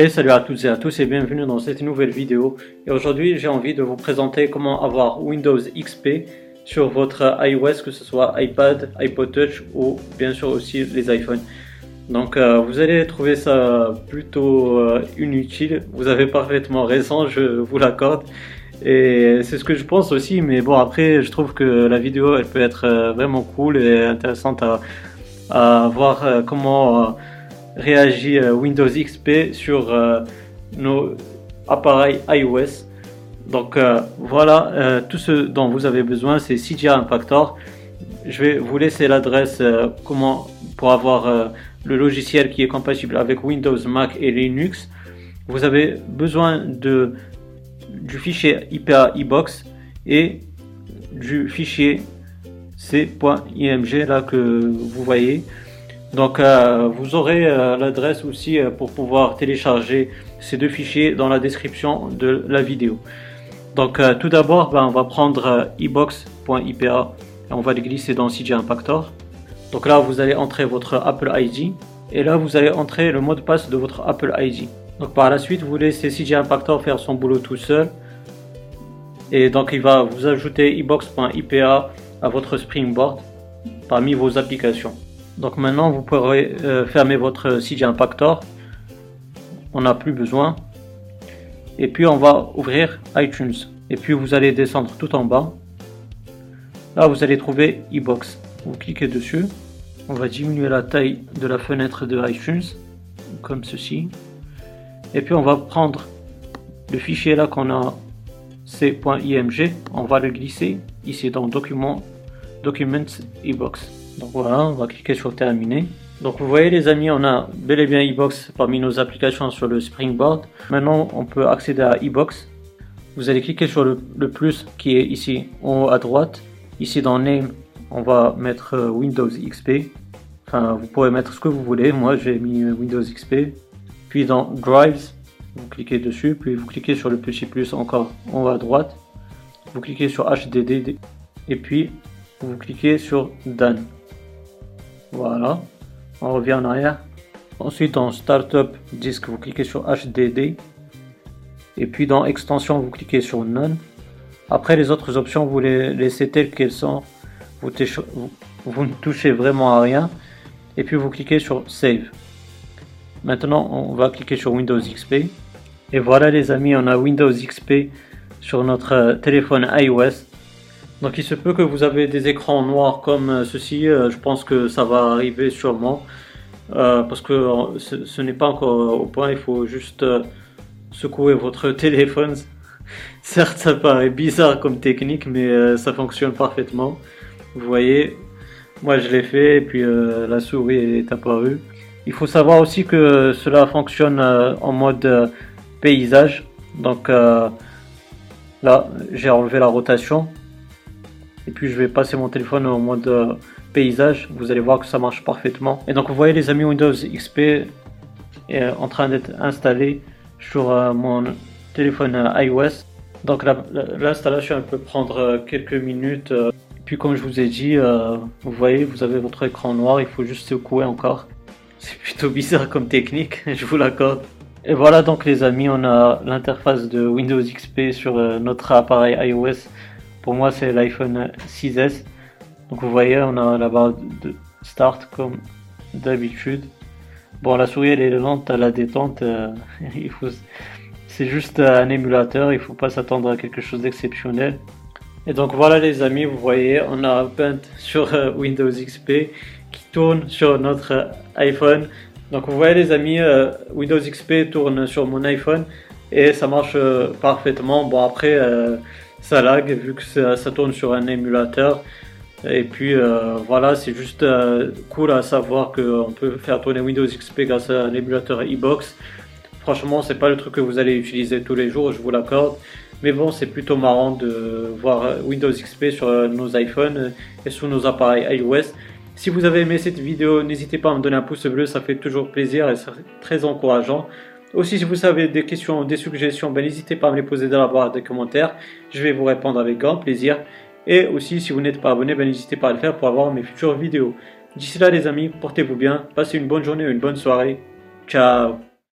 Et salut à toutes et à tous et bienvenue dans cette nouvelle vidéo. Et aujourd'hui j'ai envie de vous présenter comment avoir Windows XP sur votre iOS, que ce soit iPad, iPod Touch ou bien sûr aussi les iPhones. Donc euh, vous allez trouver ça plutôt euh, inutile, vous avez parfaitement raison, je vous l'accorde. Et c'est ce que je pense aussi, mais bon après je trouve que la vidéo elle peut être euh, vraiment cool et intéressante à, à voir comment réagit euh, Windows XP sur euh, nos appareils iOS. Donc euh, voilà, tout ce dont vous avez besoin, c'est CGI Impactor. Je vais vous laisser l'adresse comment pour avoir le logiciel qui est compatible avec Windows, Mac et Linux. Vous avez besoin de, du fichier IPA iBox et du fichier c.img là que vous voyez. Donc euh, vous aurez euh, l'adresse aussi euh, pour pouvoir télécharger ces deux fichiers dans la description de la vidéo. Donc tout d'abord, ben, on va prendre ebox.ipa et on va le glisser dans CJ Impactor. Donc là, vous allez entrer votre Apple ID et là, vous allez entrer le mot de passe de votre Apple ID. Donc par la suite, vous laissez CJ Impactor faire son boulot tout seul. Et donc il va vous ajouter ebox.ipa à votre Springboard parmi vos applications. Donc maintenant, vous pourrez euh, fermer votre CJ Impactor. On n'a plus besoin. Et puis, on va ouvrir iTunes. Et puis, vous allez descendre tout en bas. Là, vous allez trouver iBox. Vous cliquez dessus. On va diminuer la taille de la fenêtre de iTunes, comme ceci. Et puis, on va prendre le fichier là qu'on a c.img. On va le glisser ici dans Document, Documents iBox. Donc voilà, on va cliquer sur terminer. Donc vous voyez les amis, on a bel et bien iBox parmi nos applications sur le Springboard. Maintenant, on peut accéder à iBox. Vous allez cliquer sur le, plus qui est ici en haut à droite. Ici dans Name, on va mettre euh, Windows XP. Enfin, vous pourrez mettre ce que vous voulez. Moi, j'ai mis euh, Windows XP. Puis dans Drives, vous cliquez dessus. Puis vous cliquez sur le petit plus encore en haut à droite. Vous cliquez sur HDD. Et puis, vous cliquez sur Done. Voilà. On revient en arrière. Ensuite, dans Startup Disk, vous cliquez sur HDD. Et puis dans Extension, vous cliquez sur None. Après, les autres options, vous les laissez telles qu'elles sont. Vous, vous, ne touchez vraiment à rien. Et puis vous cliquez sur Save. Maintenant, on va cliquer sur Windows XP. Et voilà les amis, on a Windows XP sur notre téléphone iOS. Donc il se peut que vous avez des écrans noirs comme euh, ceci, euh, je pense que ça va arriver sûrement. Euh, parce que ce, n'est pas encore au point, il faut juste secouer votre téléphone. Certes, ça paraît bizarre comme technique, mais ça fonctionne parfaitement. Vous voyez, moi je l'ai fait et puis la souris est apparue. Il faut savoir aussi que cela fonctionne en mode paysage. Donc là, j'ai enlevé la rotation et puis je vais passer mon téléphone en mode euh, paysage. Vous allez voir que ça marche parfaitement. Et donc vous voyez les amis Windows XP est euh, en train d'être installé sur euh, mon téléphone iOS. Donc l'installation peut prendre quelques minutes. Puis comme je vous ai dit, vous voyez, vous avez votre écran noir, il faut juste secouer encore. C'est plutôt bizarre comme technique, je vous l'accorde. Et voilà donc les amis, on a l'interface de Windows XP sur notre appareil iOS pour moi, c'est l'iPhone 6S. Donc vous voyez, on a la barre de start comme d'habitude. Bon, la souris elle est lente à la détente. Euh, il faut, c'est juste un émulateur. Il faut pas s'attendre à quelque chose d'exceptionnel. Et donc voilà les amis, vous voyez, on a Paint sur euh, Windows XP qui tourne sur notre iPhone. Donc vous voyez les amis, euh, Windows XP tourne sur mon iPhone et ça marche parfaitement. Bon après ça lag vu que ça, tourne sur un émulateur. Et puis euh, voilà, c'est juste euh, cool à savoir qu'on peut faire tourner Windows XP grâce à un émulateur e-box. Franchement, c'est pas le truc que vous allez utiliser tous les jours, je vous l'accorde. Mais bon, c'est plutôt marrant de voir Windows XP sur nos iPhones et sur nos appareils iOS. Si vous avez aimé cette vidéo, n'hésitez pas à me donner un pouce bleu, ça fait toujours plaisir et c'est très encourageant. Aussi, si vous avez des questions des suggestions, ben, n'hésitez pas à me les poser dans la barre des commentaires. Je vais vous répondre avec grand plaisir. Et aussi, si vous n'êtes pas abonné, ben, n'hésitez pas à le faire pour avoir mes futures vidéos. D'ici là, les amis, portez-vous bien, passez une bonne journée ou une bonne soirée. Ciao